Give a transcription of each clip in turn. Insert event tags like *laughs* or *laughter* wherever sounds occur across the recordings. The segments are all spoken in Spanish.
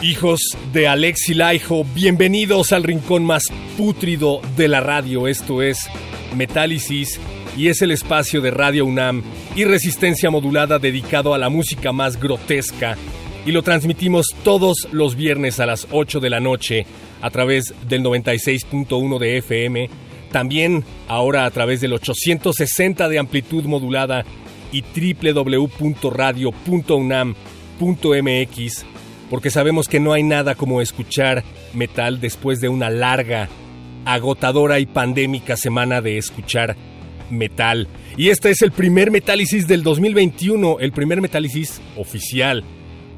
Hijos de Alexi Laiho, bienvenidos al rincón más pútrido de la radio. Esto es Metálisis y es el espacio de Radio UNAM y resistencia modulada dedicado a la música más grotesca. Y lo transmitimos todos los viernes a las 8 de la noche a través del 96.1 de FM, también ahora a través del 860 de amplitud modulada y www.radio.unam.mx porque sabemos que no hay nada como escuchar metal después de una larga, agotadora y pandémica semana de escuchar metal. Y este es el primer Metálisis del 2021, el primer Metálisis oficial,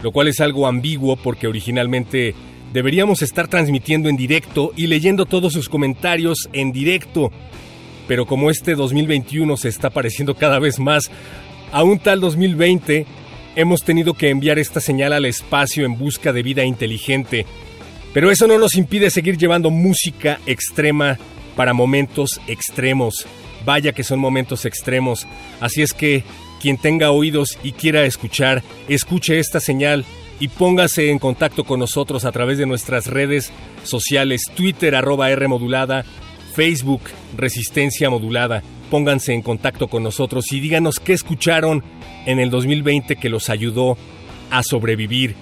lo cual es algo ambiguo porque originalmente deberíamos estar transmitiendo en directo y leyendo todos sus comentarios en directo. Pero como este 2021 se está pareciendo cada vez más a un tal 2020, hemos tenido que enviar esta señal al espacio en busca de vida inteligente. Pero eso no nos impide seguir llevando música extrema para momentos extremos. Vaya que son momentos extremos. Así es que quien tenga oídos y quiera escuchar, escuche esta señal y póngase en contacto con nosotros a través de nuestras redes sociales, Twitter arroba R modulada, Facebook Resistencia Modulada. Pónganse en contacto con nosotros y díganos qué escucharon en el 2020 que los ayudó a sobrevivir.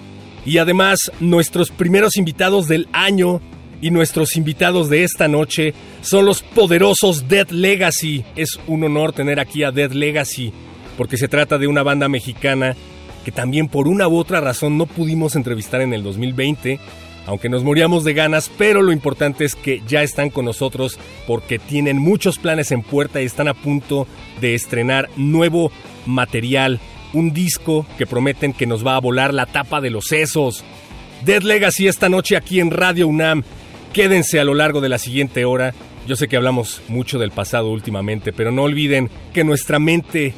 Y además, nuestros primeros invitados del año y nuestros invitados de esta noche son los poderosos Dead Legacy. Es un honor tener aquí a Dead Legacy, porque se trata de una banda mexicana que también por una u otra razón no pudimos entrevistar en el 2020, aunque nos moríamos de ganas, pero lo importante es que ya están con nosotros porque tienen muchos planes en puerta y están a punto de estrenar nuevo material, un disco que prometen que nos va a volar la tapa de los sesos. Dead Legacy esta noche aquí en Radio UNAM. Quédense a lo largo de la siguiente hora. Yo sé que hablamos mucho del pasado últimamente, pero no olviden que nuestra mente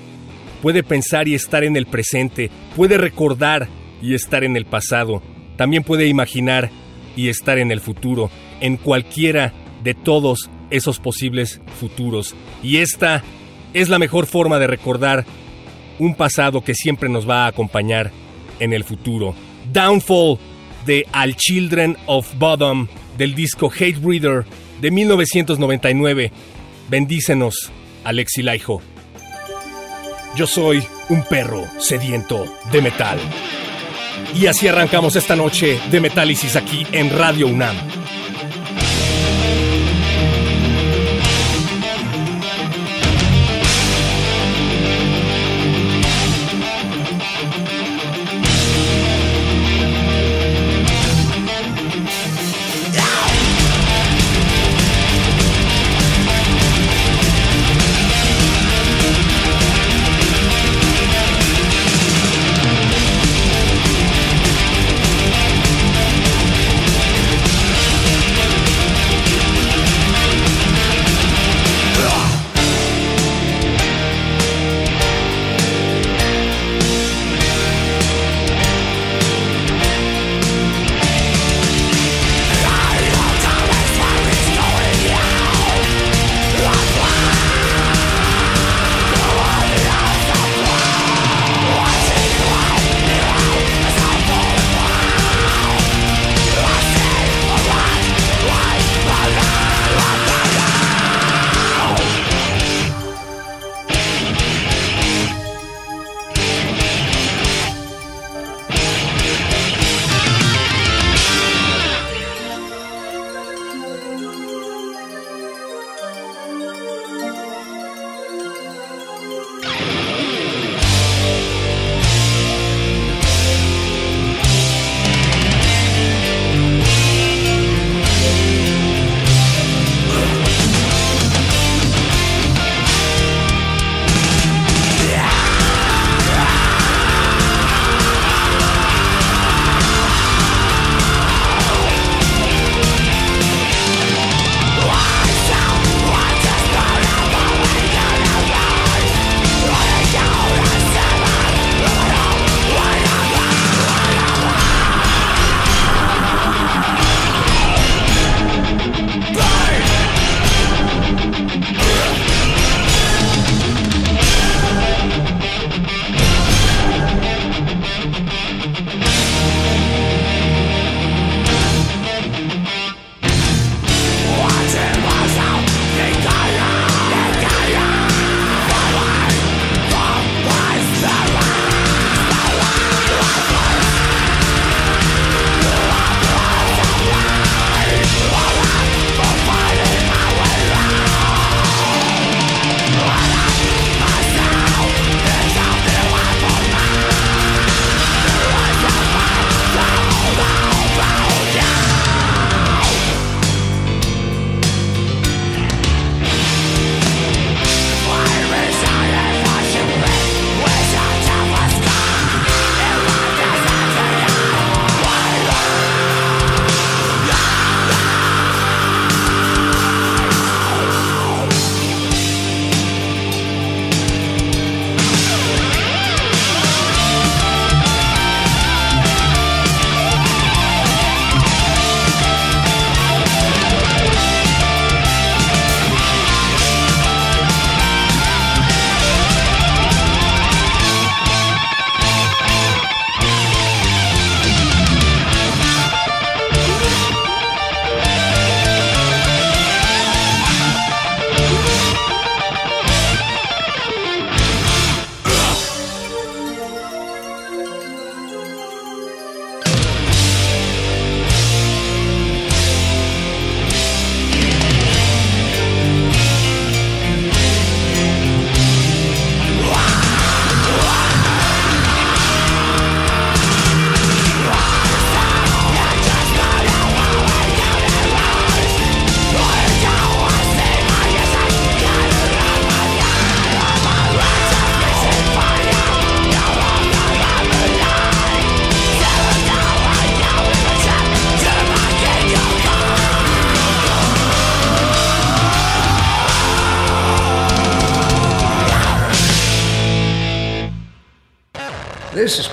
puede pensar y estar en el presente, puede recordar y estar en el pasado, también puede imaginar y estar en el futuro, en cualquiera de todos esos posibles futuros. Y esta es la mejor forma de recordar un pasado que siempre nos va a acompañar en el futuro. Downfall de Al Children of Bottom del disco Hate Breeder de 1999. Bendícenos, Alexi Laiho. Yo soy un perro sediento de metal. Y así arrancamos esta noche de Metálisis aquí en Radio UNAM.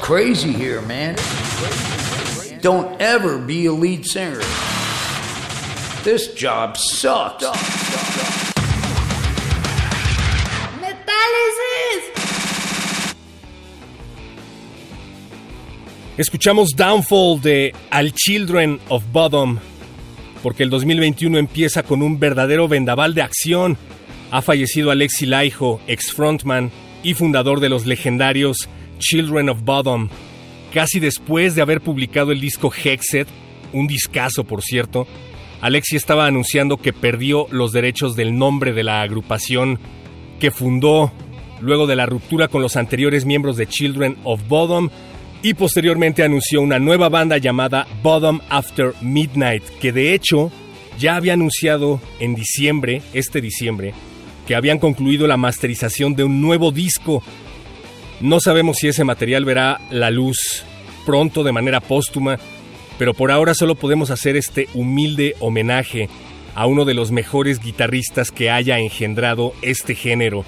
Crazy here, man. Don't ever be a lead singer. This job sucks. Escuchamos Downfall de Al Children of Bodom, porque el 2021 empieza con un verdadero vendaval de acción. Ha fallecido Alexi Laiho, ex frontman y fundador de los legendarios Children of Bodom, casi después de haber publicado el disco Hexed, un discazo por cierto. Alexi estaba anunciando que perdió los derechos del nombre de la agrupación que fundó luego de la ruptura con los anteriores miembros de Children of Bodom y posteriormente anunció una nueva banda llamada Bottom After Midnight, que de hecho ya había anunciado en diciembre, este diciembre, que habían concluido la masterización de un nuevo disco. No sabemos si ese material verá la luz pronto de manera póstuma, pero por ahora solo podemos hacer este humilde homenaje a uno de los mejores guitarristas que haya engendrado este género,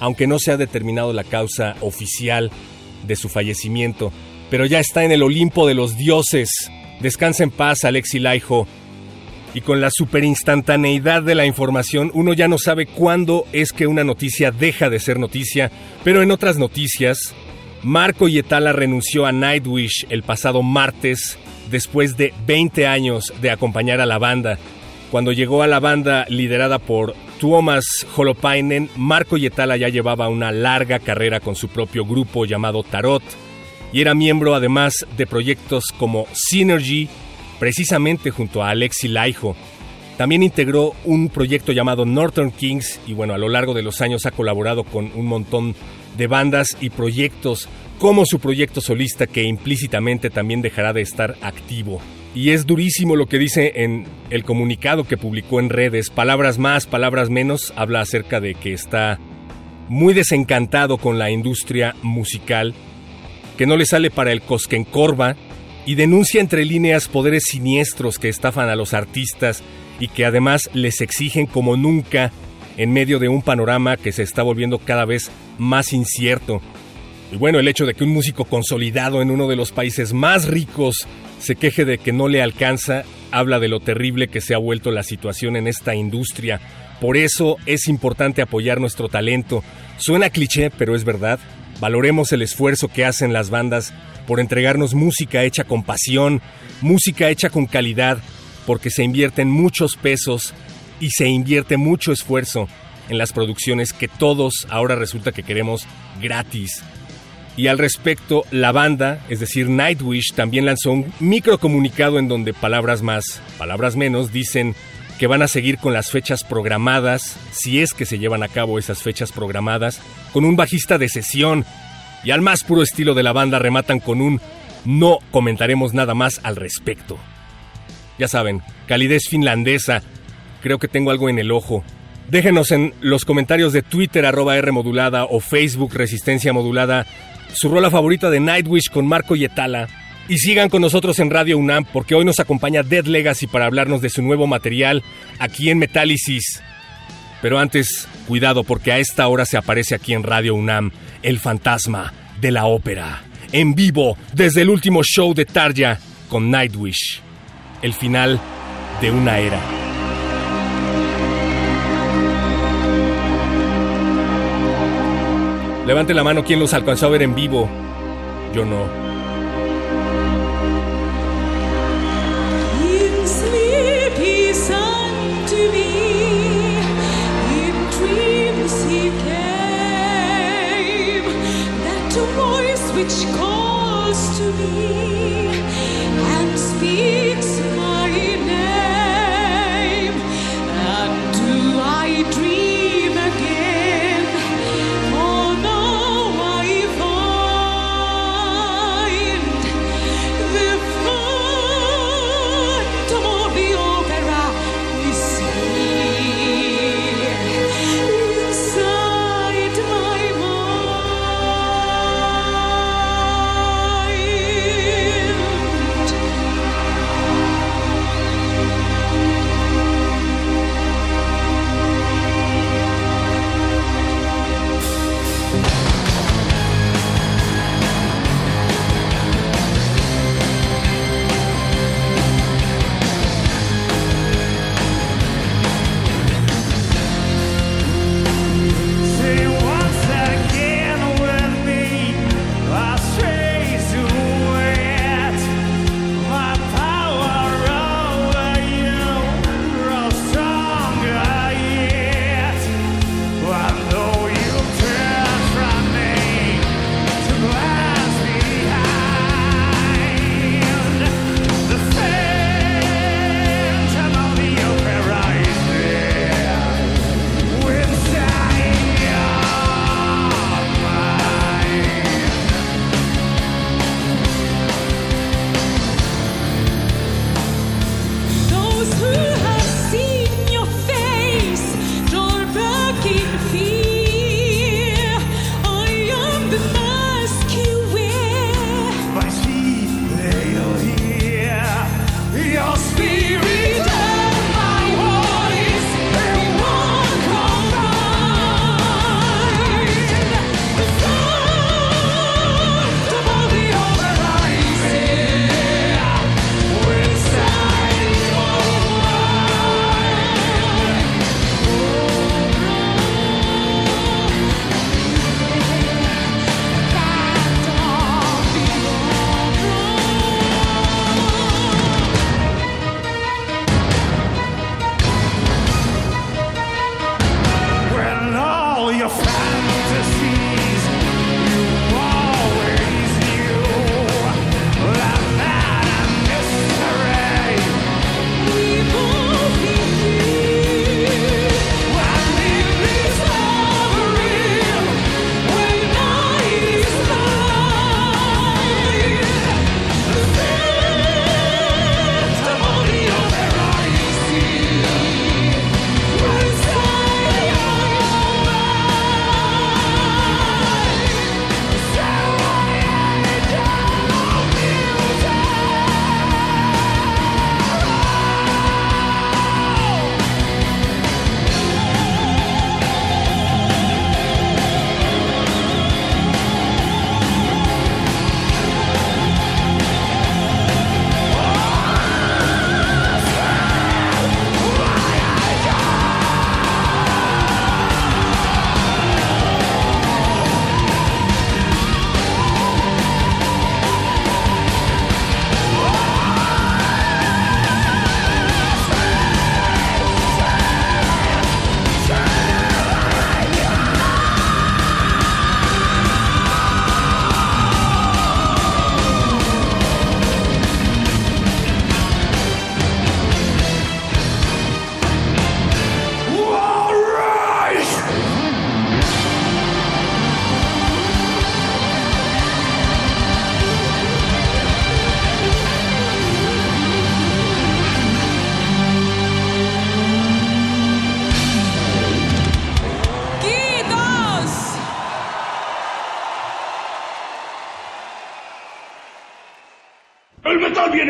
aunque no se ha determinado la causa oficial de su fallecimiento, pero ya está en el Olimpo de los dioses. Descansa en paz, Alexi Laiho. Y con la superinstantaneidad de la información, uno ya no sabe cuándo es que una noticia deja de ser noticia, pero en otras noticias, Marco Yetala renunció a Nightwish el pasado martes después de 20 años de acompañar a la banda. Cuando llegó a la banda liderada por Tuomas Holopainen, Marco Yetala ya llevaba una larga carrera con su propio grupo llamado Tarot y era miembro además de proyectos como Synergy, precisamente junto a Alexi Laiho. También integró un proyecto llamado Northern Kings y bueno, a lo largo de los años ha colaborado con un montón de bandas y proyectos como su proyecto solista que implícitamente también dejará de estar activo. Y es durísimo lo que dice en el comunicado que publicó en redes. Palabras más, palabras menos. Habla acerca de que está muy desencantado con la industria musical, que no le sale para el Cosquencorva y denuncia entre líneas poderes siniestros que estafan a los artistas y que además les exigen como nunca en medio de un panorama que se está volviendo cada vez más incierto. Y bueno, el hecho de que un músico consolidado en uno de los países más ricos se queje de que no le alcanza, habla de lo terrible que se ha vuelto la situación en esta industria. Por eso es importante apoyar nuestro talento. Suena cliché, pero es verdad. Valoremos el esfuerzo que hacen las bandas por entregarnos música hecha con pasión, música hecha con calidad, porque se invierten muchos pesos y se invierte mucho esfuerzo en las producciones que todos ahora resulta que queremos gratis. Y al respecto, la banda, es decir, Nightwish, también lanzó un microcomunicado en donde palabras más, palabras menos, dicen que van a seguir con las fechas programadas, si es que se llevan a cabo esas fechas programadas, con un bajista de sesión. Y al más puro estilo de la banda rematan con un no comentaremos nada más al respecto. Ya saben, calidez finlandesa. Creo que tengo algo en el ojo. Déjenos en los comentarios de Twitter arroba R modulada o Facebook Resistencia Modulada su rola favorita de Nightwish con Marco Yetala. Y sigan con nosotros en Radio UNAM porque hoy nos acompaña Dead Legacy para hablarnos de su nuevo material aquí en Metálisis. Pero antes, cuidado porque a esta hora se aparece aquí en Radio UNAM el fantasma de la ópera. En vivo, desde el último show de Tarja con Nightwish. El final de una era. Levante la mano quien los alcanzó a ver en vivo. Yo no. te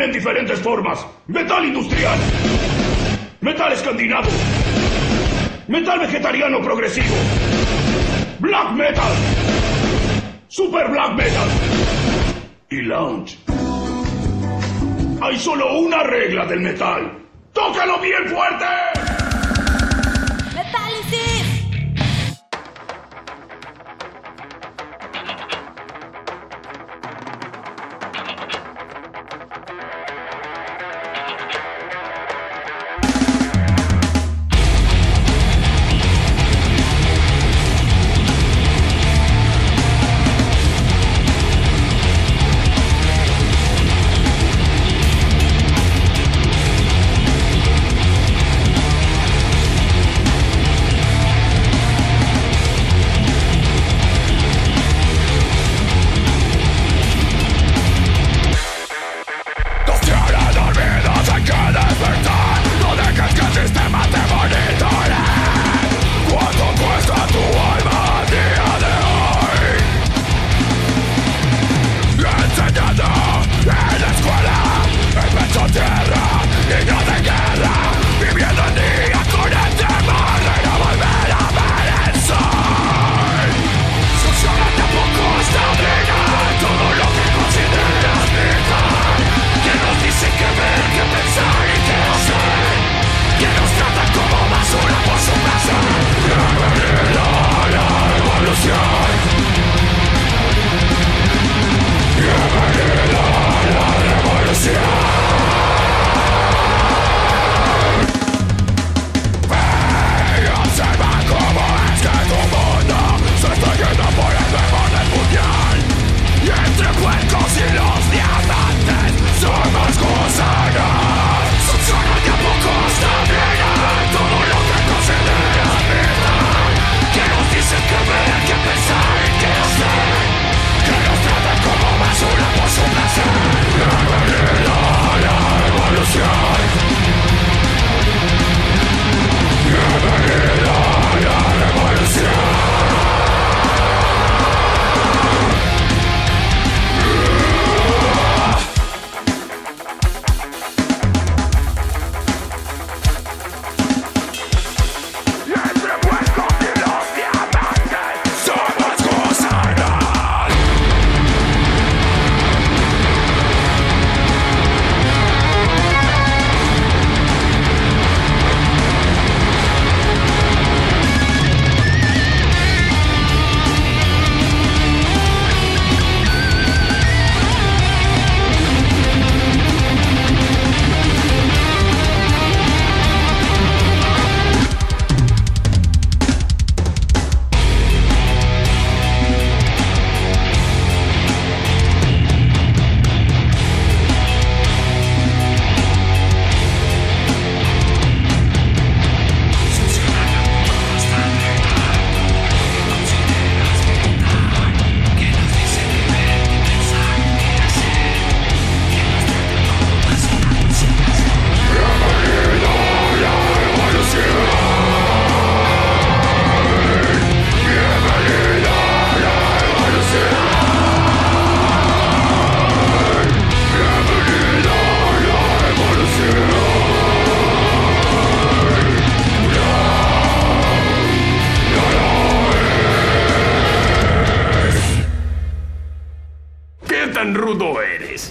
en diferentes formas. Metal industrial. Metal escandinavo. Metal vegetariano progresivo. Black metal. Super black metal. Y lounge. Hay solo una regla del metal. ¡Tócalo bien fuerte!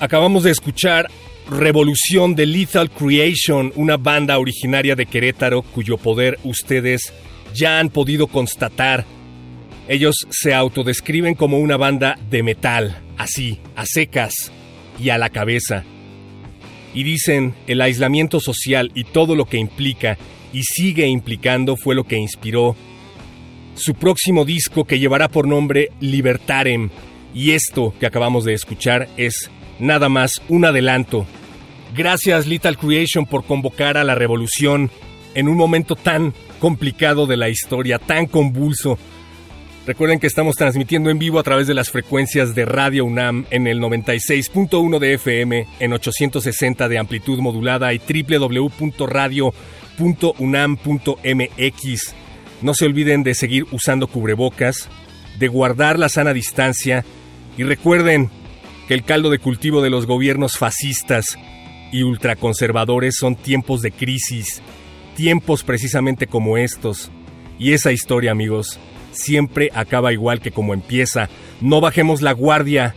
Acabamos de escuchar Revolución de Lethal Creation, una banda originaria de Querétaro cuyo poder ustedes ya han podido constatar. Ellos se autodescriben como una banda de metal, así, a secas y a la cabeza. Y dicen, el aislamiento social y todo lo que implica y sigue implicando fue lo que inspiró su próximo disco que llevará por nombre Libertarem. Y esto que acabamos de escuchar es nada más un adelanto. Gracias Little Creation por convocar a la revolución en un momento tan complicado de la historia, tan convulso. Recuerden que estamos transmitiendo en vivo a través de las frecuencias de Radio UNAM en el 96.1 de FM, en 860 de amplitud modulada y www.radio.unam.mx. No se olviden de seguir usando cubrebocas, de guardar la sana distancia y recuerden que el caldo de cultivo de los gobiernos fascistas y ultraconservadores son tiempos de crisis, tiempos precisamente como estos. Y esa historia, amigos, siempre acaba igual que como empieza. No bajemos la guardia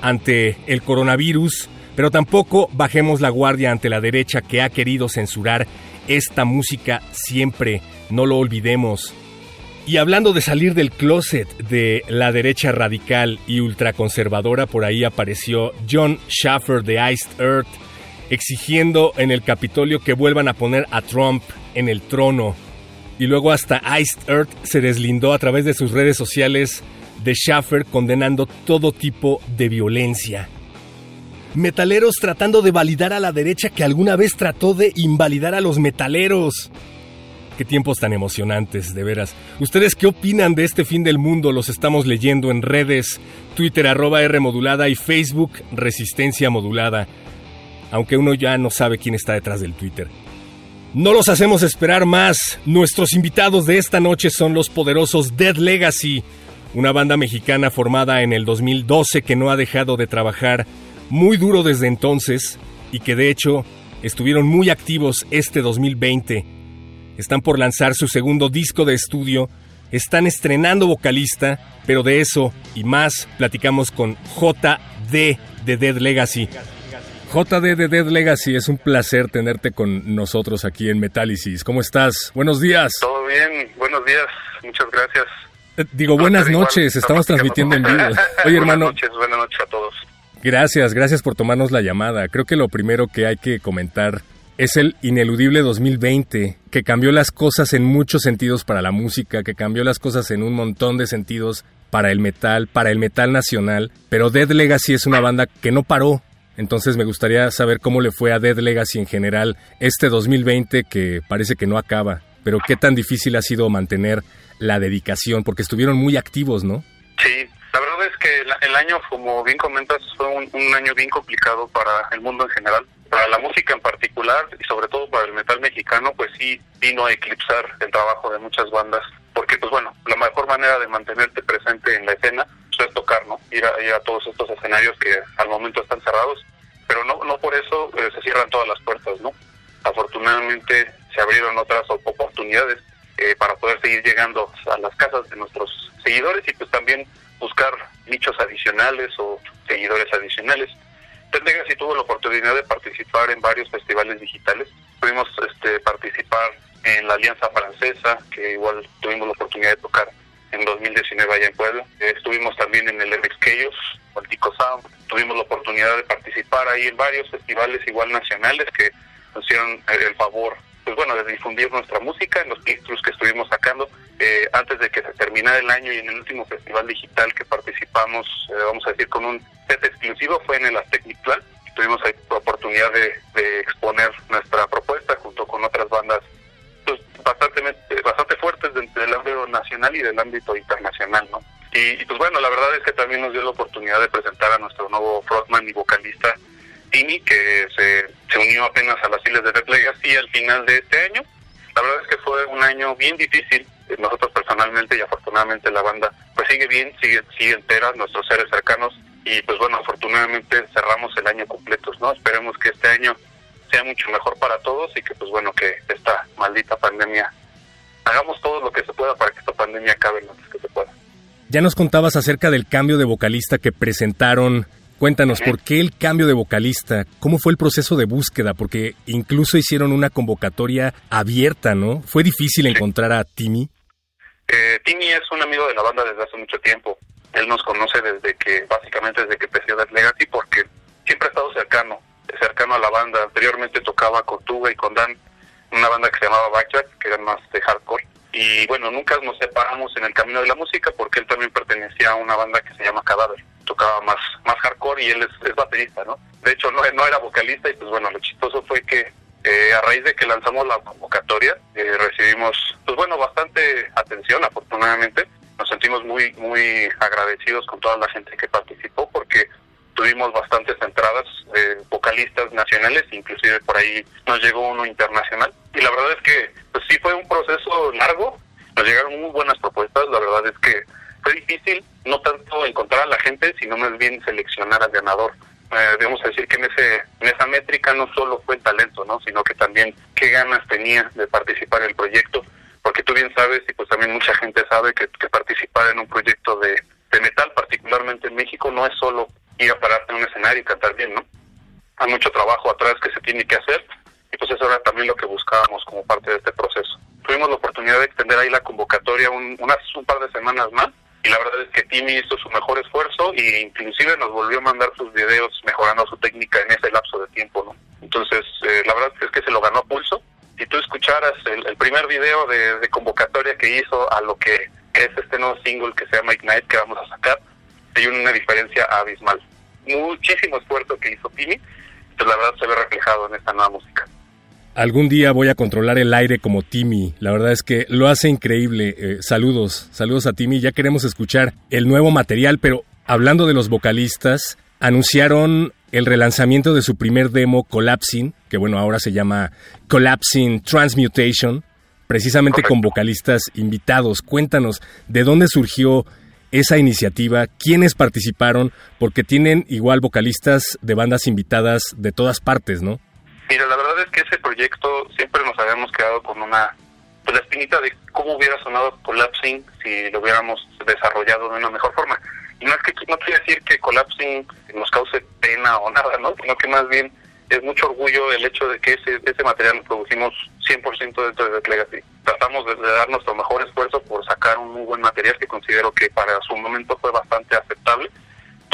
ante el coronavirus, pero tampoco bajemos la guardia ante la derecha que ha querido censurar esta música siempre. No lo olvidemos. Y hablando de salir del closet de la derecha radical y ultraconservadora, por ahí apareció John Schaffer de Iced Earth exigiendo en el Capitolio que vuelvan a poner a Trump en el trono. Y luego hasta Iced Earth se deslindó a través de sus redes sociales de Schaffer condenando todo tipo de violencia. Metaleros tratando de validar a la derecha que alguna vez trató de invalidar a los metaleros. Qué tiempos tan emocionantes, de veras. ¿Ustedes qué opinan de este fin del mundo? Los estamos leyendo en redes, Twitter arroba y Facebook Resistencia modulada. Aunque uno ya no sabe quién está detrás del Twitter. No los hacemos esperar más. Nuestros invitados de esta noche son los poderosos Dead Legacy, una banda mexicana formada en el 2012 que no ha dejado de trabajar muy duro desde entonces y que de hecho estuvieron muy activos este 2020. Están por lanzar su segundo disco de estudio, están estrenando vocalista, pero de eso y más platicamos con JD de Dead Legacy. JD de Dead Legacy, es un placer tenerte con nosotros aquí en Metálisis. ¿Cómo estás? Buenos días. Todo bien, buenos días, muchas gracias. Eh, digo, buenas noches, estamos transmitiendo en vivo. *laughs* Oye, hermano. Buenas noches, buenas noches a todos. Gracias, gracias por tomarnos la llamada. Creo que lo primero que hay que comentar es el ineludible 2020, que cambió las cosas en muchos sentidos para la música, que cambió las cosas en un montón de sentidos para el metal, para el metal nacional, pero Dead Legacy es una banda que no paró. Entonces me gustaría saber cómo le fue a Dead Legacy en general este 2020 que parece que no acaba, pero qué tan difícil ha sido mantener la dedicación, porque estuvieron muy activos, ¿no? Sí, la verdad es que el año, como bien comentas, fue un, un año bien complicado para el mundo en general. Para la música en particular y sobre todo para el metal mexicano, pues sí vino a eclipsar el trabajo de muchas bandas. Porque, pues bueno, la mejor manera de mantenerte presente en la escena pues, es tocar, ¿no? Ir a, ir a todos estos escenarios que al momento están cerrados. Pero no, no por eso eh, se cierran todas las puertas, ¿no? Afortunadamente se abrieron otras op- oportunidades eh, para poder seguir llegando a las casas de nuestros seguidores y pues también buscar nichos adicionales o seguidores adicionales. Ted Legacy tuvo la oportunidad de participar en varios festivales digitales. Pudimos este, participar en la Alianza Francesa, que igual tuvimos la oportunidad de tocar en 2019 allá en Puebla. Estuvimos también en el MX Chaos, o el Tico Sound. Tuvimos la oportunidad de participar ahí en varios festivales igual nacionales que nos hicieron eh, el favor pues bueno, de difundir nuestra música en los títulos que estuvimos sacando eh, antes de que se terminara el año y en el último festival digital que participamos, eh, vamos a decir, con un set exclusivo fue en el Aztec Mictlán. Tuvimos ahí la oportunidad de, de exponer nuestra propuesta junto con otras bandas pues, bastante, bastante fuertes del ámbito nacional y del ámbito internacional, ¿no? Y, y, pues bueno, la verdad es que también nos dio la oportunidad de presentar a nuestro nuevo frontman y vocalista Tini, que se, se unió apenas a las filas de Red Legacy al final de este año. La verdad es que fue un año bien difícil. Nosotros personalmente y afortunadamente la banda pues sigue bien, sigue, sigue entera, nuestros seres cercanos. Y pues bueno, afortunadamente cerramos el año completos, ¿no? Esperemos que este año sea mucho mejor para todos y que pues bueno, que esta maldita pandemia, hagamos todo lo que se pueda para que esta pandemia acabe lo antes que se pueda. Ya nos contabas acerca del cambio de vocalista que presentaron Cuéntanos, ¿por qué el cambio de vocalista? ¿Cómo fue el proceso de búsqueda? Porque incluso hicieron una convocatoria abierta, ¿no? ¿Fue difícil encontrar a Timmy? Eh, Timmy es un amigo de la banda desde hace mucho tiempo. Él nos conoce desde que, básicamente desde que empezó Dead Legacy, porque siempre ha estado cercano, cercano a la banda. Anteriormente tocaba con Tuga y con Dan, una banda que se llamaba Backjack, que era más de hardcore. y bueno, nunca nos separamos en el camino de la música porque él también pertenecía a una banda que se llama Cadáver, tocaba más, más hardcore y él es, baterista, ¿no? De hecho, no, no era vocalista y pues bueno, lo chistoso fue que eh, a raíz de que lanzamos la convocatoria, eh, recibimos, pues bueno, bastante atención, afortunadamente. Nos sentimos muy, muy agradecidos con toda la gente que participó porque tuvimos bastantes entradas, eh, vocalistas nacionales, inclusive por ahí nos llegó uno internacional. Y la verdad es que, pues sí fue un proceso largo, nos llegaron muy buenas propuestas, la verdad es que fue difícil no tanto encontrar a la gente, sino más bien seleccionar al ganador. Eh, debemos decir que en ese en esa métrica no solo fue el talento, ¿no? sino que también qué ganas tenía de participar en el proyecto, porque tú bien sabes y pues también mucha gente sabe que, que participar en un proyecto de, metal, particularmente en México, no es solo ir a pararte en un escenario y cantar bien, ¿no? Hay mucho trabajo atrás que se tiene que hacer y pues eso era también lo que buscábamos como parte de este proceso. Tuvimos la oportunidad de extender ahí la convocatoria un, unas, un par de semanas más y la verdad es que Timmy hizo su mejor esfuerzo e inclusive nos volvió a mandar sus videos mejorando su técnica en ese lapso de tiempo, ¿no? Entonces, eh, la verdad es que se lo ganó a pulso. Si tú escucharas el, primer video de, de, convocatoria que hizo a lo que es este nuevo single que se llama Ignite que vamos a sacar, hay una diferencia abismal. Muchísimo esfuerzo que hizo Timmy, pues la verdad se ve reflejado en esta nueva música. Algún día voy a controlar el aire como Timmy. La verdad es que lo hace increíble. Eh, saludos, saludos a Timmy. Ya queremos escuchar el nuevo material, pero hablando de los vocalistas, anunciaron el relanzamiento de su primer demo Collapsing, que bueno, ahora se llama Collapsing Transmutation, precisamente Correcto. con vocalistas invitados. Cuéntanos, ¿de dónde surgió esa iniciativa? ¿Quiénes participaron? Porque tienen igual vocalistas de bandas invitadas de todas partes, ¿no? Mira, la verdad es que ese proyecto siempre nos habíamos quedado con una pues, la espinita de cómo hubiera sonado Collapsing si lo hubiéramos desarrollado de una mejor forma. Y es que no quiere decir que Collapsing nos cause pena o nada, ¿no? Sino que más bien es mucho orgullo el hecho de que ese, ese material lo producimos 100% dentro de The Legacy. Tratamos de, de, dar nuestro mejor esfuerzo por sacar un muy buen material que considero que para su momento fue bastante aceptable.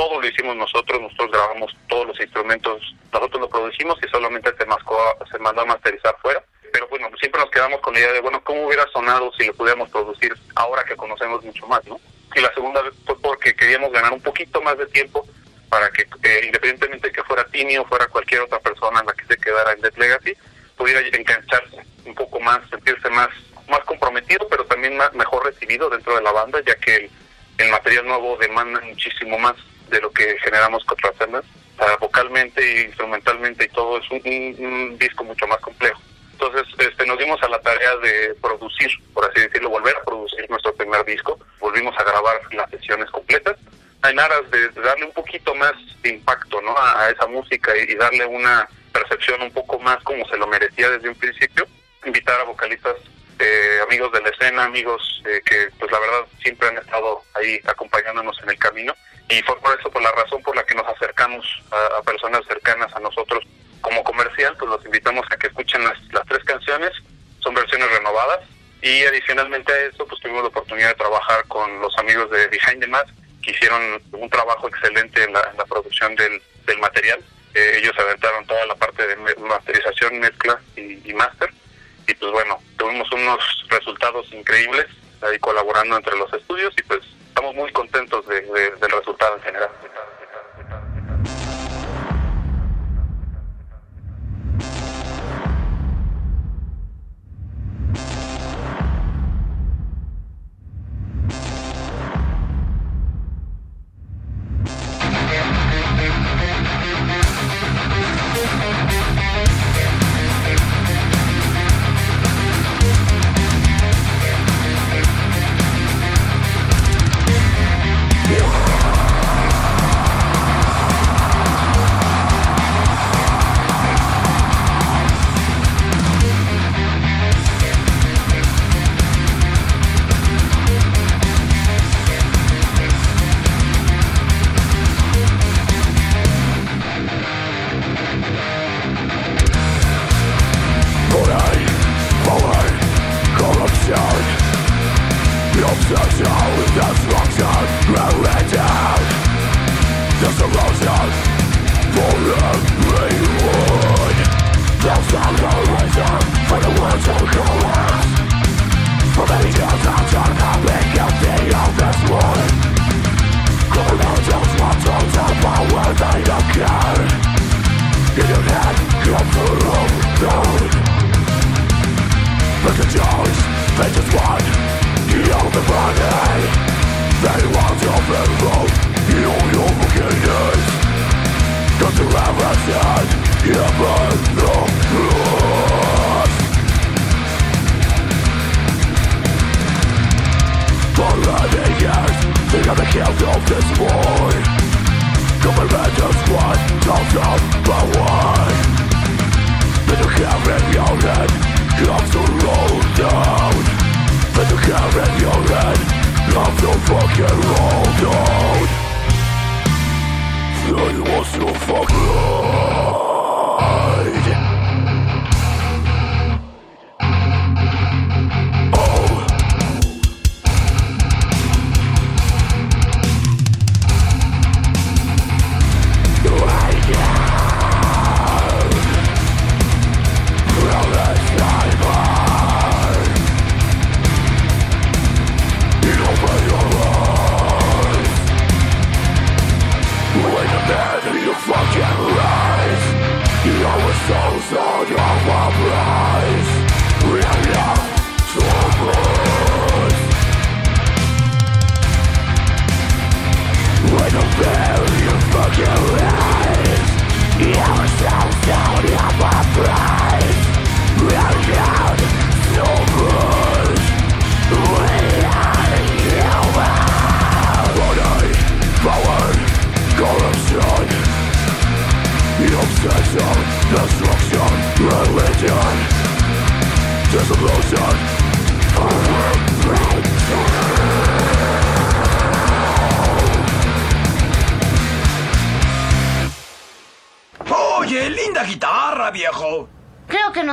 Todo lo hicimos nosotros, nosotros grabamos todos los instrumentos, nosotros lo producimos y solamente se, mascó, se mandó a masterizar fuera. Pero bueno, siempre nos quedamos con la idea de, bueno, ¿cómo hubiera sonado si lo pudiéramos producir ahora que conocemos mucho más, no? Y la segunda vez fue porque queríamos ganar un poquito más de tiempo para que, eh, independientemente que fuera Tini o fuera cualquier otra persona en la que se quedara en Dead Legacy, pudiera engancharse un poco más, sentirse más más comprometido, pero también mejor recibido dentro de la banda, ya que el material nuevo demanda muchísimo más de lo que generamos con Transcendence. Uh, vocalmente e instrumentalmente y todo es un, disco mucho más complejo. Entonces este, nos dimos a la tarea de producir, por así decirlo, volver a producir nuestro primer disco. Volvimos a grabar las sesiones completas en aras de, darle un poquito más de impacto ¿no? a, esa música y, y, darle una percepción un poco más como se lo merecía desde un principio. Invitar a vocalistas, eh, amigos de la escena, amigos eh, que pues la verdad siempre han estado ahí acompañándonos en el camino. Y fue por eso, por la razón por la que nos acercamos a, a personas cercanas a nosotros como comercial, pues los invitamos a que escuchen las, las tres canciones, son versiones renovadas. Y adicionalmente a eso, pues tuvimos la oportunidad de trabajar con los amigos de Behind the Mask, que hicieron un trabajo excelente en la, producción del, del material. Eh, ellos aventaron toda la parte de masterización, mezcla y, y máster. Y pues bueno, tuvimos unos resultados increíbles ahí colaborando entre los estudios y pues estamos muy contentos de, de, del resultado en general.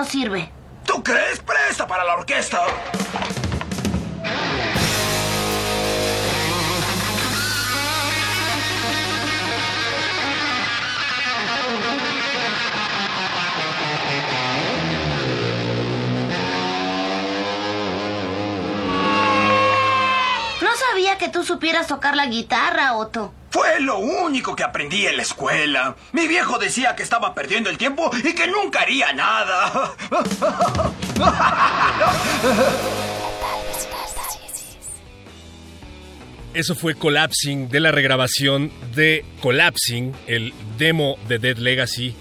Sirve. ¿Tú crees? Presta para la orquesta. No sabía que tú supieras tocar la guitarra, Otto. Fue lo único que aprendí en la escuela. Mi viejo decía que estaba perdiendo el tiempo y que nunca haría nada. Eso fue Collapsing de la regrabación de Collapsing, el demo de Dead Legacy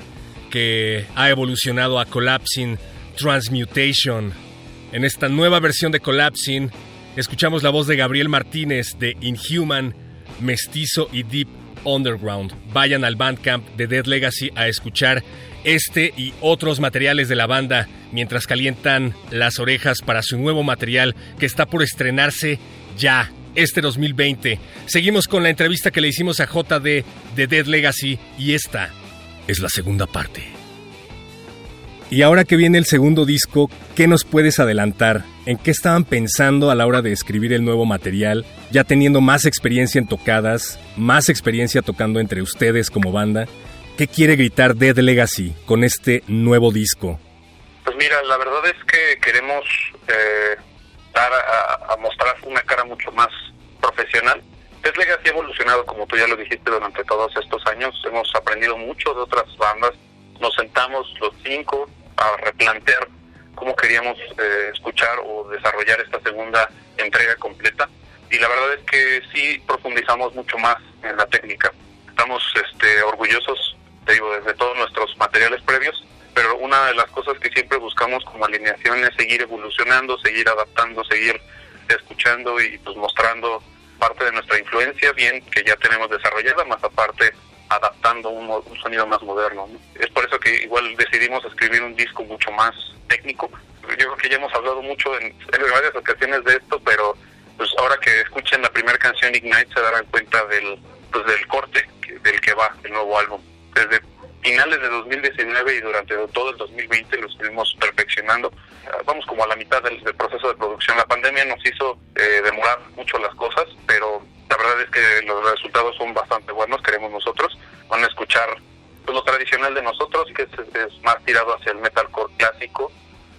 que ha evolucionado a Collapsing Transmutation. En esta nueva versión de Collapsing escuchamos la voz de Gabriel Martínez de Inhuman, Mestizo y Deep Underground. Vayan al Bandcamp de Dead Legacy a escuchar este y otros materiales de la banda mientras calientan las orejas para su nuevo material que está por estrenarse ya este 2020. Seguimos con la entrevista que le hicimos a JD de Dead Legacy y esta es la segunda parte. Y ahora que viene el segundo disco, ¿qué nos puedes adelantar? ¿En qué estaban pensando a la hora de escribir el nuevo material? Ya teniendo más experiencia en tocadas, más experiencia tocando entre ustedes como banda. ¿Qué quiere gritar Dead Legacy con este nuevo disco? Pues mira, la verdad es que queremos eh, dar a, a mostrar una cara mucho más profesional. Dead Legacy ha evolucionado, como tú ya lo dijiste, durante todos estos años. Hemos aprendido mucho de otras bandas. Nos sentamos los cinco a replantear cómo queríamos eh, escuchar o desarrollar esta segunda entrega completa. Y la verdad es que sí profundizamos mucho más en la técnica. Estamos este, orgullosos, digo, desde todos nuestros materiales previos, pero una de las cosas que siempre buscamos como alineación es seguir evolucionando, seguir adaptando, seguir escuchando y pues mostrando parte de nuestra influencia, bien que ya tenemos desarrollada, más aparte adaptando un, sonido más moderno. ¿no? Es por eso que igual decidimos escribir un disco mucho más técnico. Yo creo que ya hemos hablado mucho en, en varias ocasiones de esto, pero pues ahora que escuchen la primera canción Ignite se darán cuenta del pues del corte del que va el nuevo álbum. Desde finales de 2019 y durante todo el 2020 lo estuvimos perfeccionando. Ah, Vamos como a la mitad del, del proceso de producción. La pandemia nos hizo eh, demorar mucho las cosas, pero la verdad es que los resultados son bastante buenos, queremos nosotros. Van a escuchar pues, lo tradicional de nosotros, que es, más tirado hacia el metalcore clásico,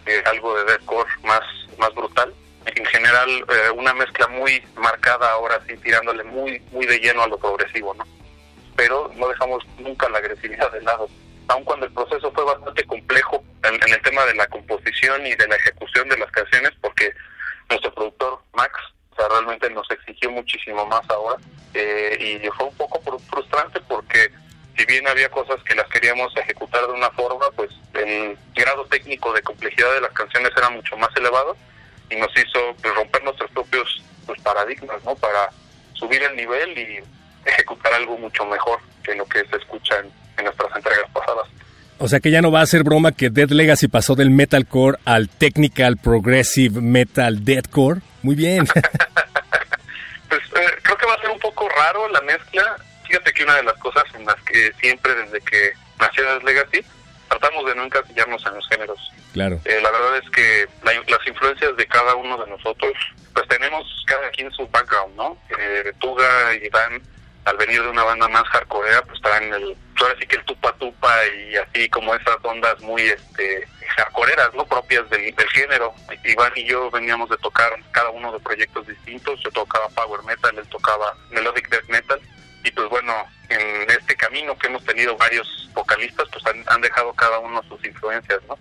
eh, algo de deathcore más, más brutal. En general, eh, una mezcla muy marcada ahora sí, tirándole muy, muy de lleno a lo progresivo, ¿no? Pero no dejamos nunca la agresividad de lado. aun cuando el proceso fue bastante complejo en el tema de la composición y de la ejecución de las canciones, porque nuestro productor Max, sea, realmente nos exigió muchísimo más ahora, eh, y fue un poco fru- frustrante porque si bien había cosas que las queríamos ejecutar de una forma, pues el grado técnico de complejidad de las canciones era mucho más elevado y nos hizo pues, romper nuestros propios pues, paradigmas, ¿no? Para subir el nivel y ejecutar algo mucho mejor que lo que se escucha en nuestras entregas pasadas. O sea que ya no va a ser broma que Dead Legacy pasó del metalcore al technical progressive metal deathcore. Muy bien. *laughs* Pues eh, creo que va a ser un poco raro la mezcla. Fíjate que una de las cosas en las que siempre desde que nació Death Legacy tratamos de no encasillarnos en los géneros. claro. Eh, la verdad es que la- las influencias de cada uno de nosotros, pues tenemos cada quien su background, ¿no? Eh, Tuga y Dan, al venir de una banda más hardcorea, pues traen el, ahora sí que el tupa tupa y así como esas ondas muy este hardcoreeras, ¿no? Propias del, género. Iván y yo veníamos de tocar cada uno de proyectos distintos. Yo tocaba power metal, él tocaba melodic death metal. Y pues bueno, en este camino que hemos tenido varios vocalistas, pues han, dejado cada uno sus influencias, ¿no?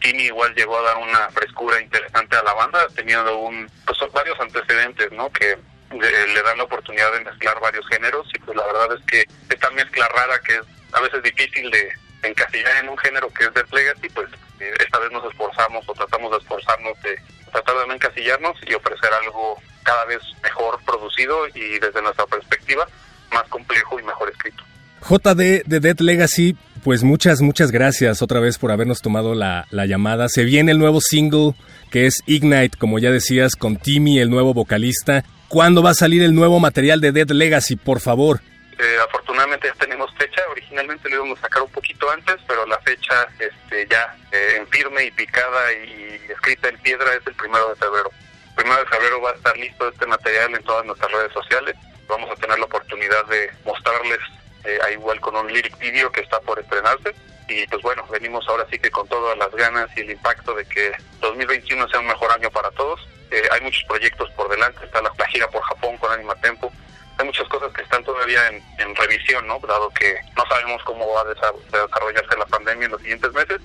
Timmy igual llegó a dar una frescura interesante a la banda, teniendo un, pues varios antecedentes, ¿no? Que le, dan la oportunidad de mezclar varios géneros y pues la verdad es que esta mezcla rara que es a veces difícil de encasillar en un género que es Death Legacy, pues eh, esta vez nos esforzamos o tratamos de esforzarnos de tratar de no encasillarnos y ofrecer algo cada vez mejor producido y desde nuestra perspectiva más complejo y mejor escrito. JD de Dead Legacy, pues muchas, muchas gracias otra vez por habernos tomado la llamada. Se viene el nuevo single que es Ignite, como ya decías, con Timmy, el nuevo vocalista. ¿Cuándo va a salir el nuevo material de Dead Legacy, por favor? Eh, afortunadamente ya tenemos fecha, originalmente lo íbamos a sacar un poquito antes, pero la fecha este, ya eh, en firme y picada y escrita en piedra es el primero de febrero. El primero de febrero va a estar listo este material en todas nuestras redes sociales. Vamos a tener la oportunidad de mostrarles eh, igual con un lyric video que está por estrenarse. Y pues bueno, venimos ahora sí que con todas las ganas y el impacto de que 2021 sea un mejor año para todos. Eh, hay muchos proyectos por delante, está la, gira por Japón con Anima Tempo. Hay muchas cosas que están todavía en, revisión, ¿no? Dado que no sabemos cómo va a desa- desarrollarse la pandemia en los siguientes meses,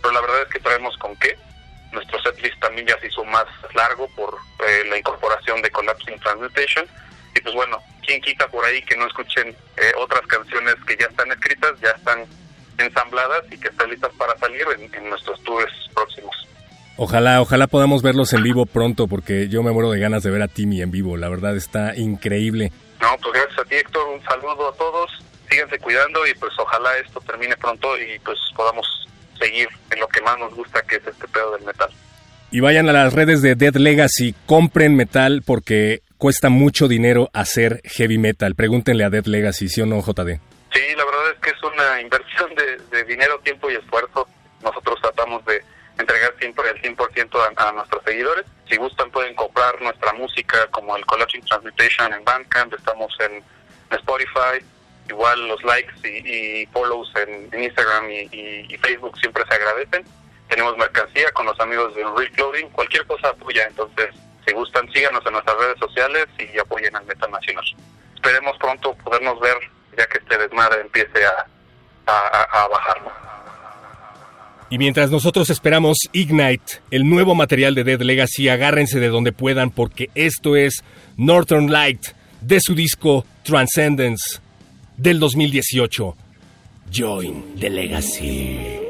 pero la verdad es que traemos con qué. Nuestro setlist también ya se hizo más largo por eh, la incorporación de Collapsing Transmutation. Y pues bueno, quien quita por ahí que no escuchen eh, otras canciones que ya están escritas, ya están ensambladas y que están listas para salir en nuestros tours próximos. Ojalá, ojalá podamos verlos en vivo pronto, porque yo me muero de ganas de ver a Timmy en vivo. La verdad está increíble. No, pues gracias a ti Héctor, un saludo a todos, síganse cuidando y pues ojalá esto termine pronto y pues podamos seguir en lo que más nos gusta que es este pedo del metal. Y vayan a las redes de Dead Legacy, compren metal porque cuesta mucho dinero hacer heavy metal. Pregúntenle a Dead Legacy, ¿sí o no, JD? Sí, la verdad es que es una inversión de, de dinero, tiempo y esfuerzo. Nosotros tratamos de entregar siempre el 100% a, a nuestros seguidores. Si gustan pueden comprar nuestra música como el Collapsing Transmutation en Bandcamp, estamos en, Spotify, igual los likes y, y follows en, Instagram y, Facebook siempre se agradecen. Tenemos mercancía con los amigos de Real Clothing, cualquier cosa apoya, entonces si gustan síganos en nuestras redes sociales y apoyen al Metal Nacional. Esperemos pronto podernos ver ya que este desmadre empiece a, a- a bajar. Y mientras nosotros esperamos Ignite, el nuevo material de Dead Legacy, agárrense de donde puedan porque esto es Northern Light de su disco Transcendence del 2018. Join the Legacy.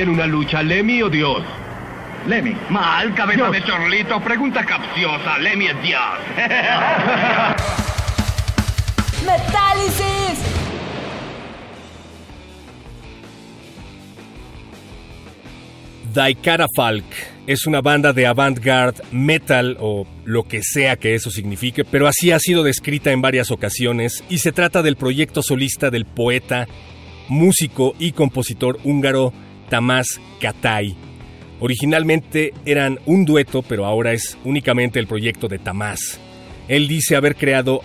En una lucha, Lemmy o Dios? Lemmy. Mal, cabeza de chorlito. Pregunta capciosa. Lemmy es Dios. *laughs* ¡Metálisis! Falk es una banda de avant-garde metal o lo que sea que eso signifique, pero así ha sido descrita en varias ocasiones y se trata del proyecto solista del poeta, músico y compositor húngaro Tamás Katay. Originalmente eran un dueto, pero ahora es únicamente el proyecto de Tamás. Él dice haber creado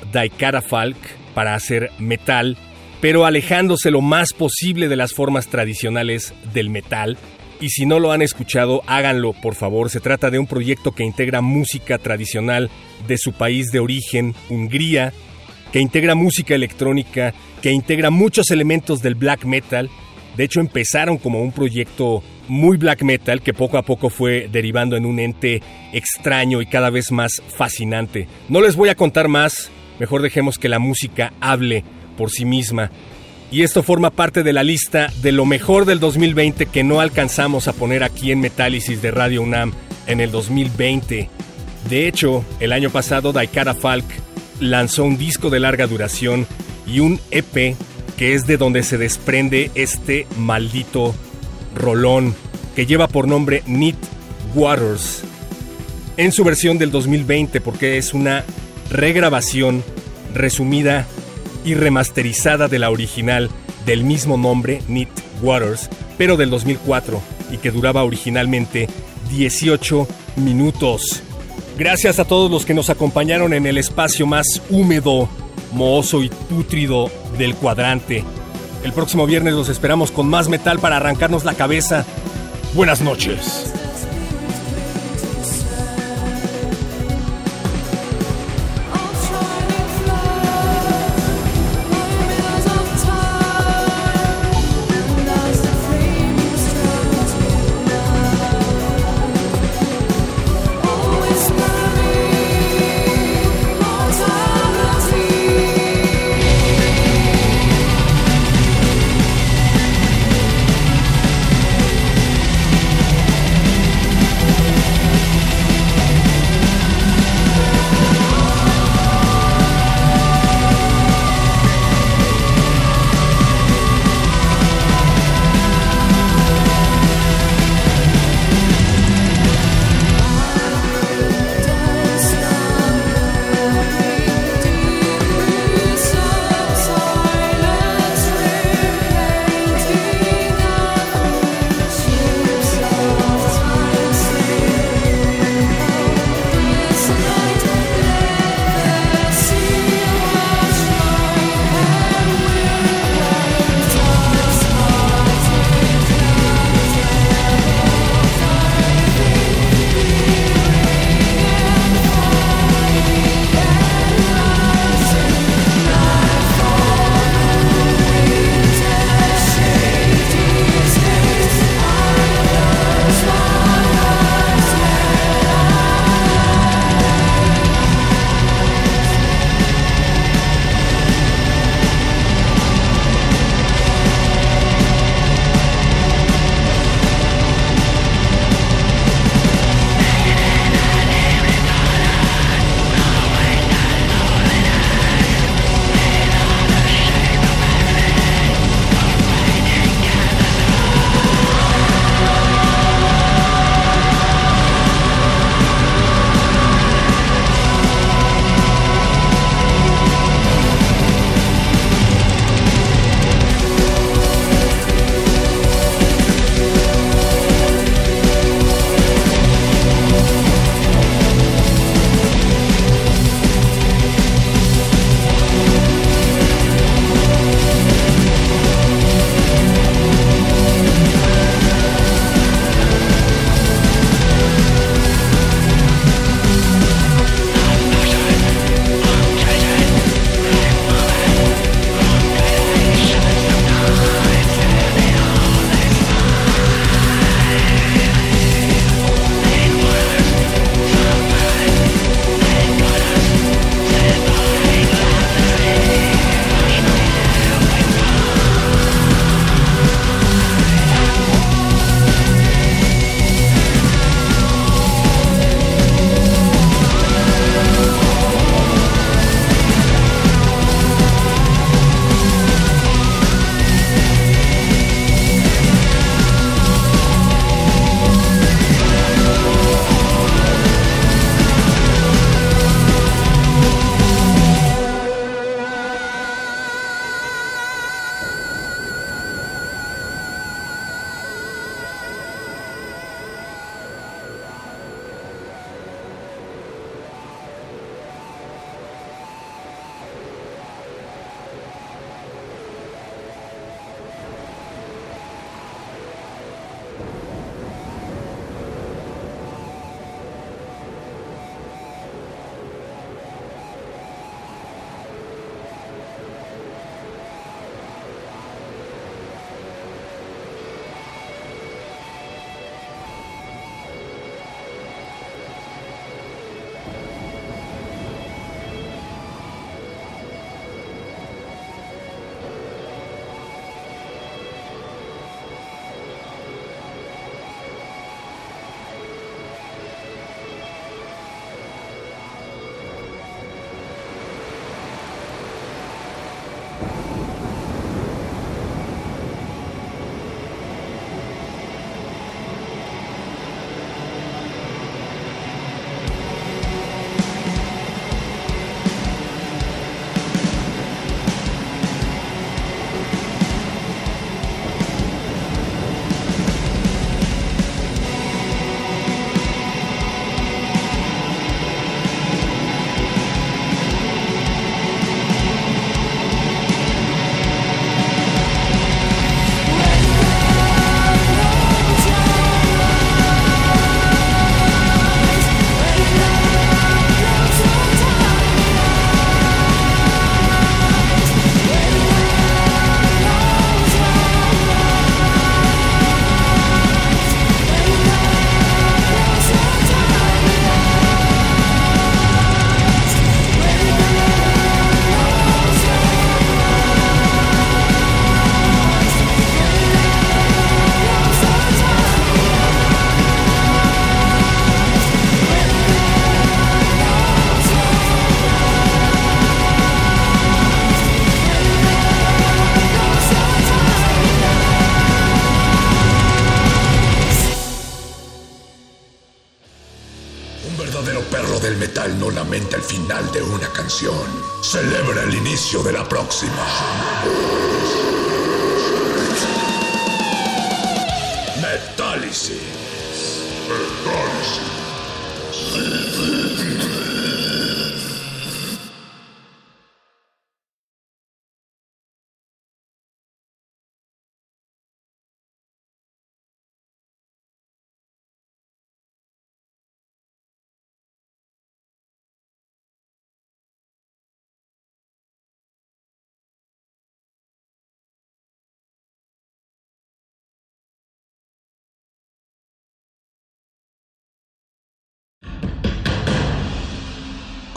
Falk para hacer metal, pero alejándose lo más posible de las formas tradicionales del metal y si no lo han escuchado, háganlo, por favor. Se trata de un proyecto que integra música tradicional de su país de origen, Hungría, que integra música electrónica, que integra muchos elementos del black metal. De hecho, empezaron como un proyecto muy black metal que poco a poco fue derivando en un ente extraño y cada vez más fascinante. No les voy a contar más, mejor dejemos que la música hable por sí misma y esto forma parte de la lista de lo mejor del 2020 que no alcanzamos a poner aquí en Metálisis de Radio UNAM en el 2020. De hecho, el año pasado Daikara Falk lanzó un disco de larga duración y un EP que es de donde se desprende este maldito rolón que lleva por nombre Need Waters en su versión del 2020 porque es una regrabación resumida y remasterizada de la original del mismo nombre, Neat Waters, pero del 2004 y que duraba originalmente 18 minutos. Gracias a todos los que nos acompañaron en el espacio más húmedo, mohoso y pútrido del cuadrante. El próximo viernes los esperamos con más metal para arrancarnos la cabeza. Buenas noches. Canción, celebra el inicio de la próxima.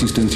Resistencia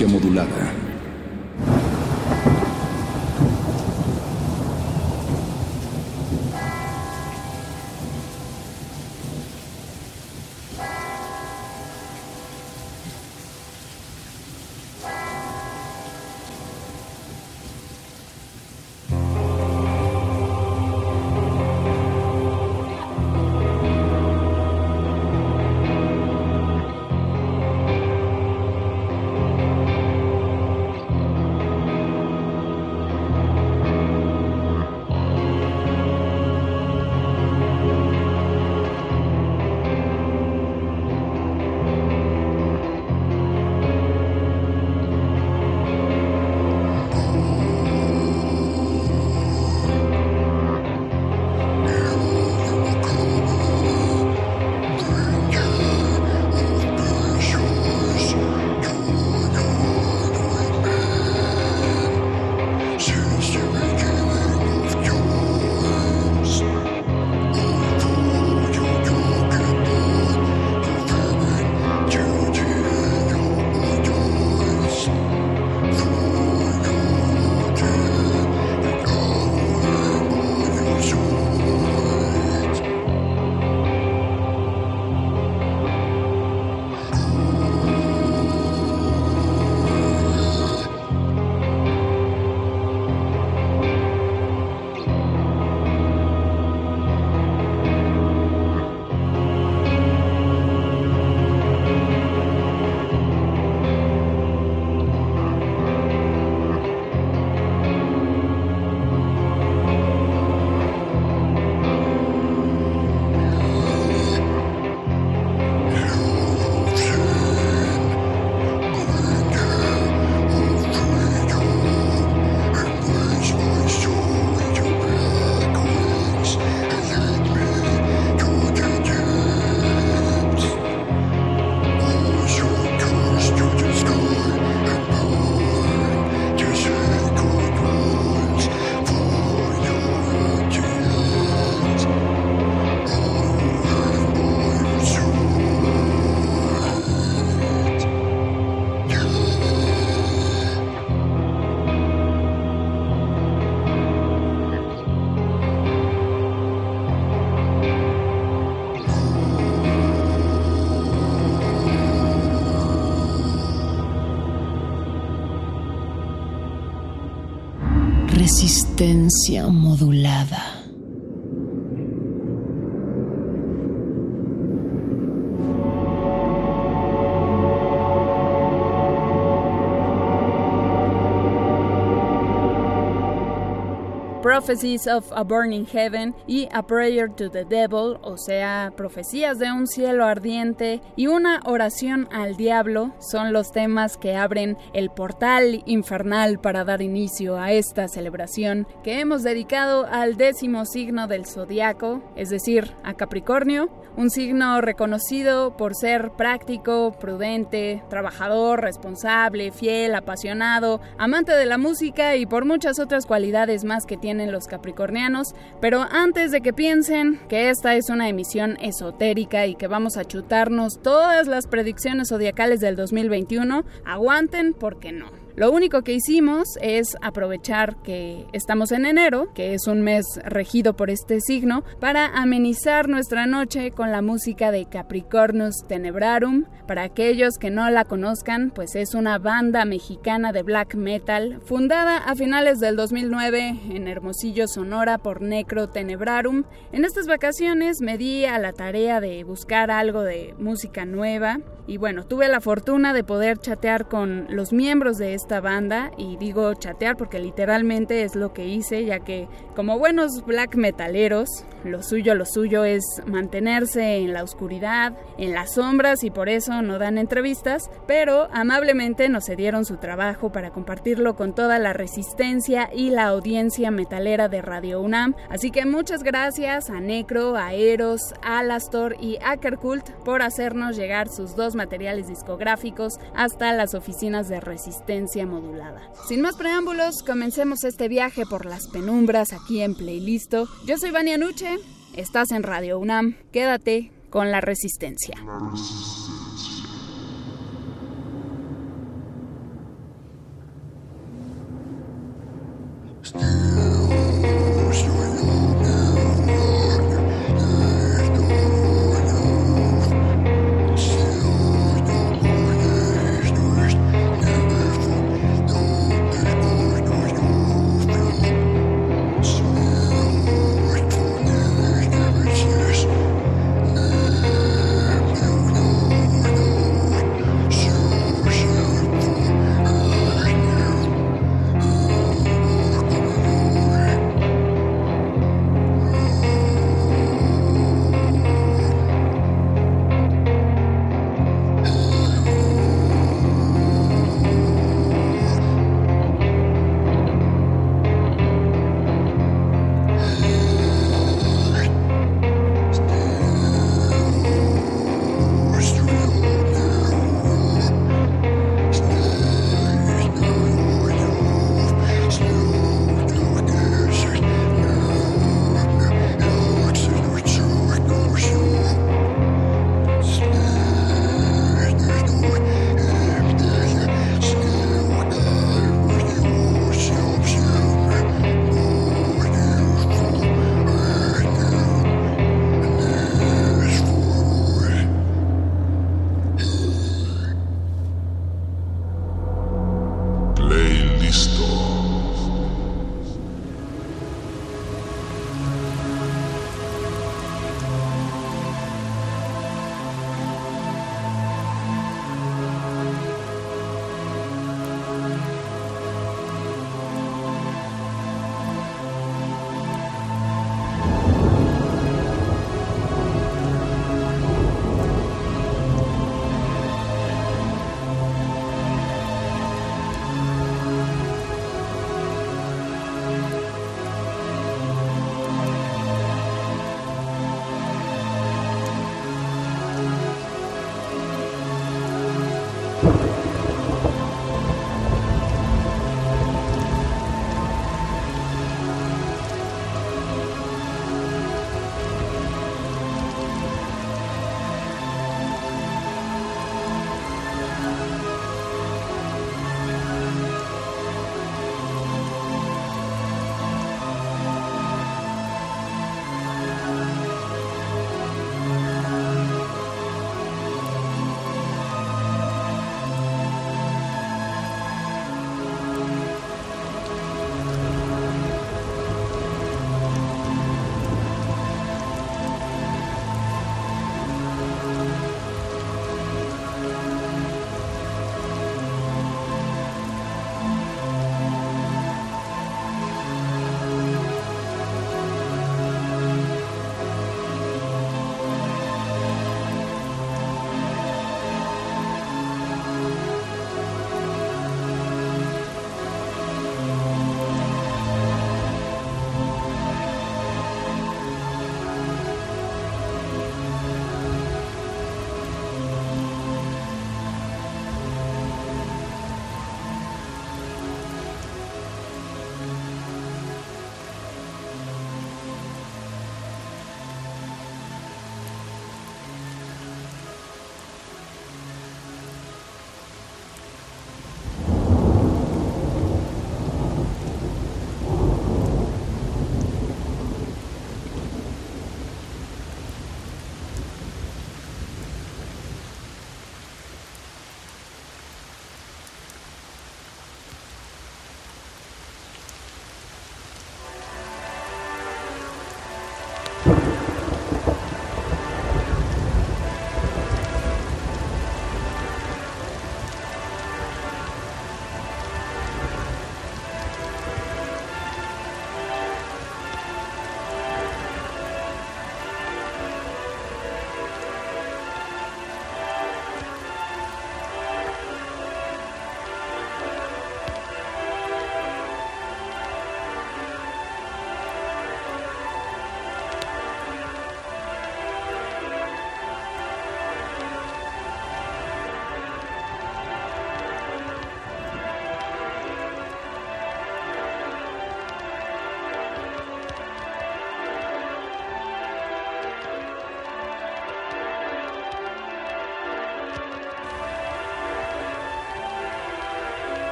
Resistencia modulada. Prophecies of a Burning Heaven y A Prayer to the Devil, o sea, Profecías de un cielo ardiente y una oración al diablo, son los temas que abren el portal infernal para dar inicio a esta celebración que hemos dedicado al décimo signo del zodiaco, es decir, a Capricornio, un signo reconocido por ser práctico, prudente, trabajador, responsable, fiel, apasionado, amante de la música y por muchas otras cualidades más que los capricornianos. Pero antes de que piensen que esta es una emisión esotérica y que vamos a chutarnos todas las predicciones zodiacales del 2021, aguanten porque no. Lo único que hicimos es aprovechar que estamos en enero, que es un mes regido por este signo, para amenizar nuestra noche con la música de Capricornus Tenebrarum. Para aquellos que no la conozcan, pues es una banda mexicana de black metal fundada a finales del 2009 en Hermosillo, Sonora por Necro Tenebrarum. En estas vacaciones me di a la tarea de buscar algo de música nueva y bueno, tuve la fortuna de poder chatear con los miembros de esta banda y digo chatear porque literalmente es lo que hice ya que como buenos black metaleros lo suyo lo suyo es mantenerse en la oscuridad, en las sombras y por eso no dan entrevistas, pero amablemente nos cedieron su trabajo para compartirlo con toda la resistencia y la audiencia metalera de Radio UNAM. Así que muchas gracias a Necro, a Eros, Alastor y a Kerkult por hacernos llegar sus dos materiales discográficos hasta las oficinas de resistencia modulada. Sin más preámbulos, comencemos este viaje por las penumbras aquí en Playlisto. Yo soy Vania Nuche, estás en Radio UNAM, quédate con La resistencia.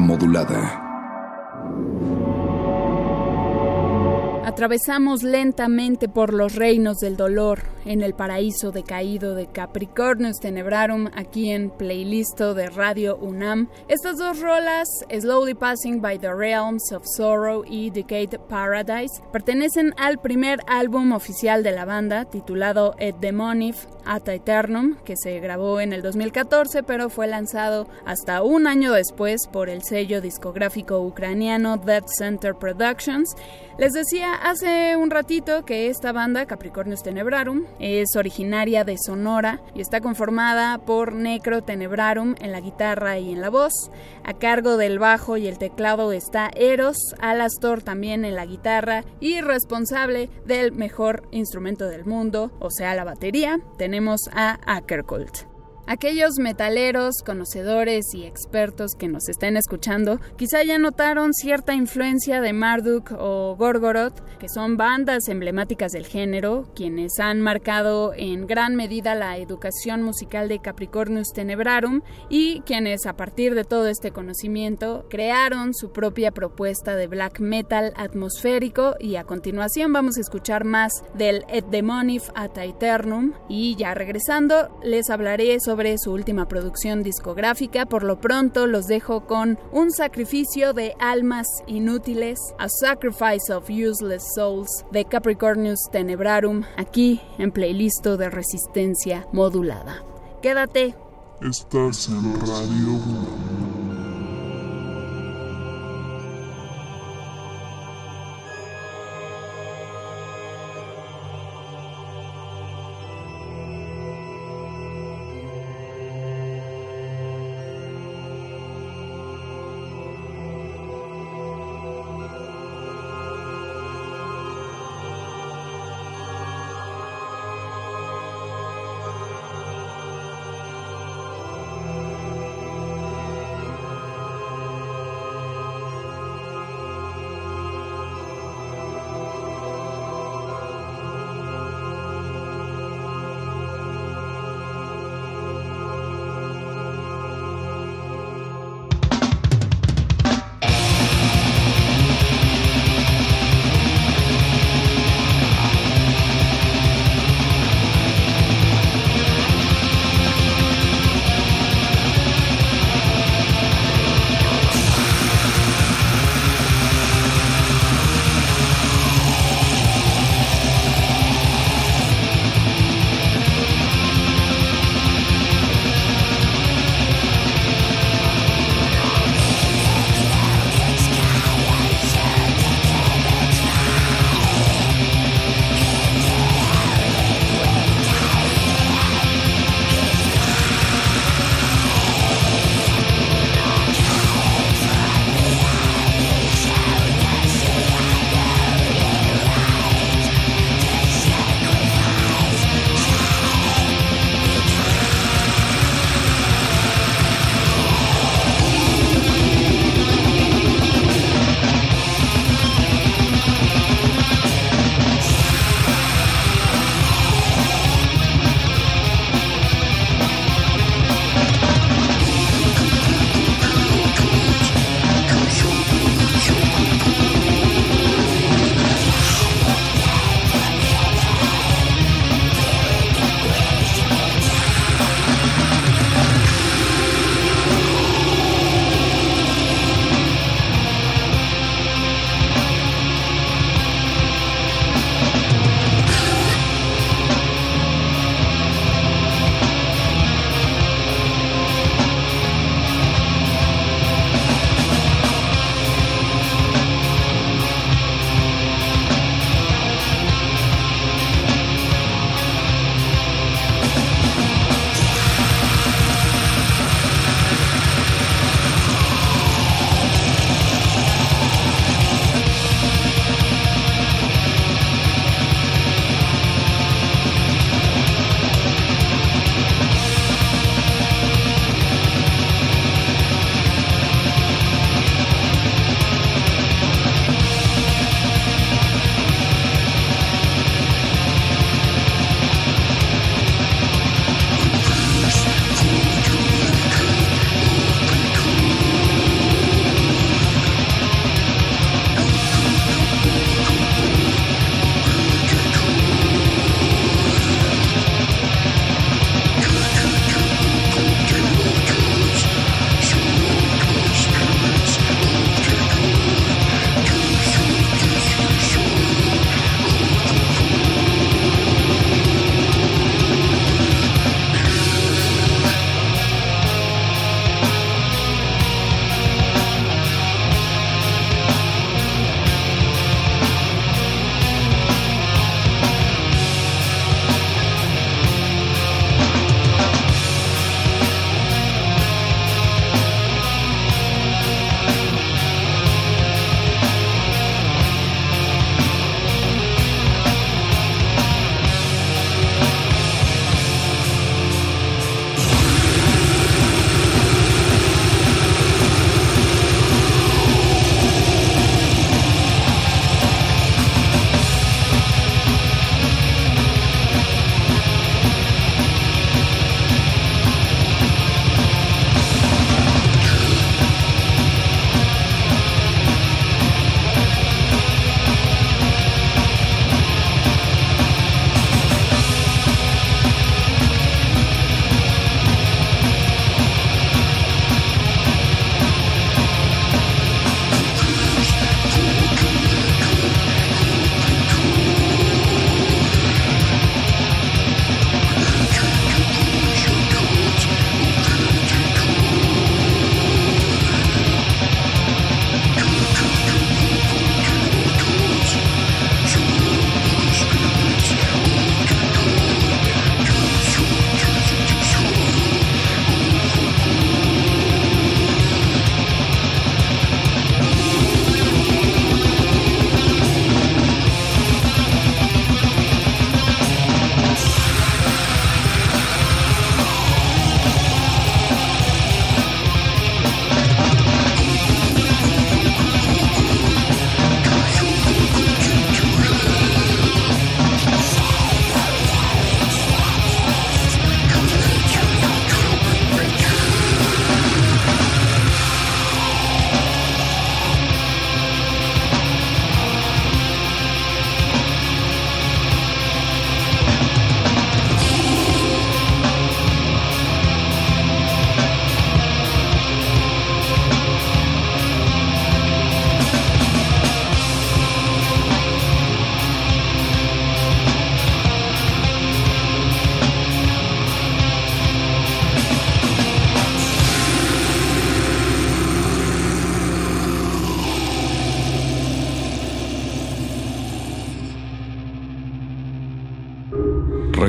Modulada. Atravesamos lentamente por los reinos del dolor en el paraíso decaído de Capricornus Tenebrarum aquí en playlisto de Radio UNAM. Estas dos rolas, Slowly Passing by the Realms of Sorrow y Decade Paradise, pertenecen al primer álbum oficial de la banda titulado Et Demonif At Eternum, que se grabó en el 2014 pero fue lanzado hasta un año después por el sello discográfico ucraniano Dead Center Productions. Les decía hace un ratito que esta banda, Capricornus Tenebrarum, es originaria de Sonora y está conformada por Necro Tenebrarum en la guitarra y en la voz. A cargo del bajo y el teclado está Eros, Alastor también en la guitarra y responsable del mejor instrumento del mundo, o sea la batería, tenemos a Ackerkult. Aquellos metaleros, conocedores y expertos que nos estén escuchando quizá ya notaron cierta influencia de Marduk o Gorgoroth, que son bandas emblemáticas del género, quienes han marcado en gran medida la educación musical de Capricornus Tenebrarum y quienes a partir de todo este conocimiento crearon su propia propuesta de black metal atmosférico. Y a continuación vamos a escuchar más del Et Demonif At Aeternum. Y ya regresando les hablaré sobre su última producción discográfica. Por lo pronto los dejo con Un sacrificio de almas inútiles, A Sacrifice of Useless Souls de Capricornus Tenebrarum, aquí en playlist de resistencia modulada. Quédate. Estás en Radio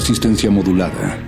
Resistencia modulada.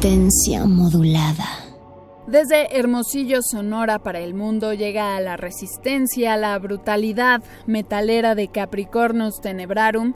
Resistencia modulada. Desde Hermosillo, Sonora para el mundo llega a la resistencia, la brutalidad metalera de Capricornus Tenebrarum.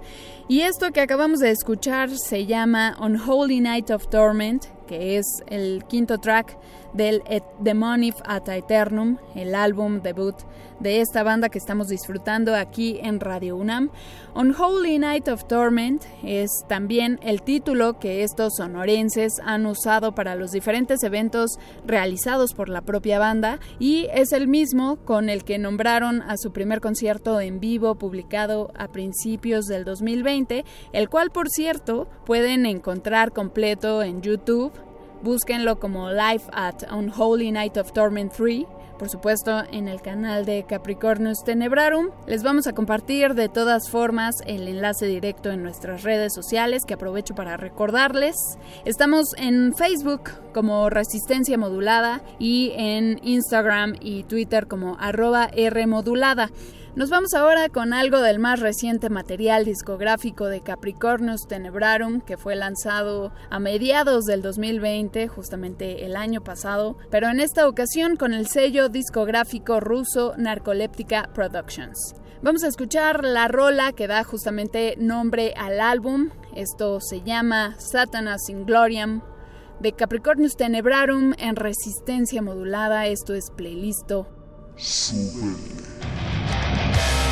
Y esto que acabamos de escuchar se llama Unholy Night of Torment, que es el quinto track del Et Demonif At Aeternum, el álbum debut de esta banda que estamos disfrutando aquí en Radio UNAM. Unholy Night of Torment es también el título que estos sonorenses han usado para los diferentes eventos realizados por la propia banda y es el mismo con el que nombraron a su primer concierto en vivo publicado a principios del 2020, el cual por cierto pueden encontrar completo en YouTube Búsquenlo como Live at Unholy Night of Torment 3 por supuesto en el canal de Capricornus Tenebrarum. Les vamos a compartir de todas formas el enlace directo en nuestras redes sociales que aprovecho para recordarles. Estamos en Facebook como Resistencia Modulada y en Instagram y Twitter como arroba Rmodulada. Nos vamos ahora con algo del más reciente material discográfico de Capricornus Tenebrarum, que fue lanzado a mediados del 2020, justamente el año pasado, pero en esta ocasión con el sello discográfico ruso Narcoleptica Productions. Vamos a escuchar la rola que da justamente nombre al álbum. Esto se llama Satanas in Gloriam de Capricornus Tenebrarum en resistencia modulada. Esto es playlisto. Bye.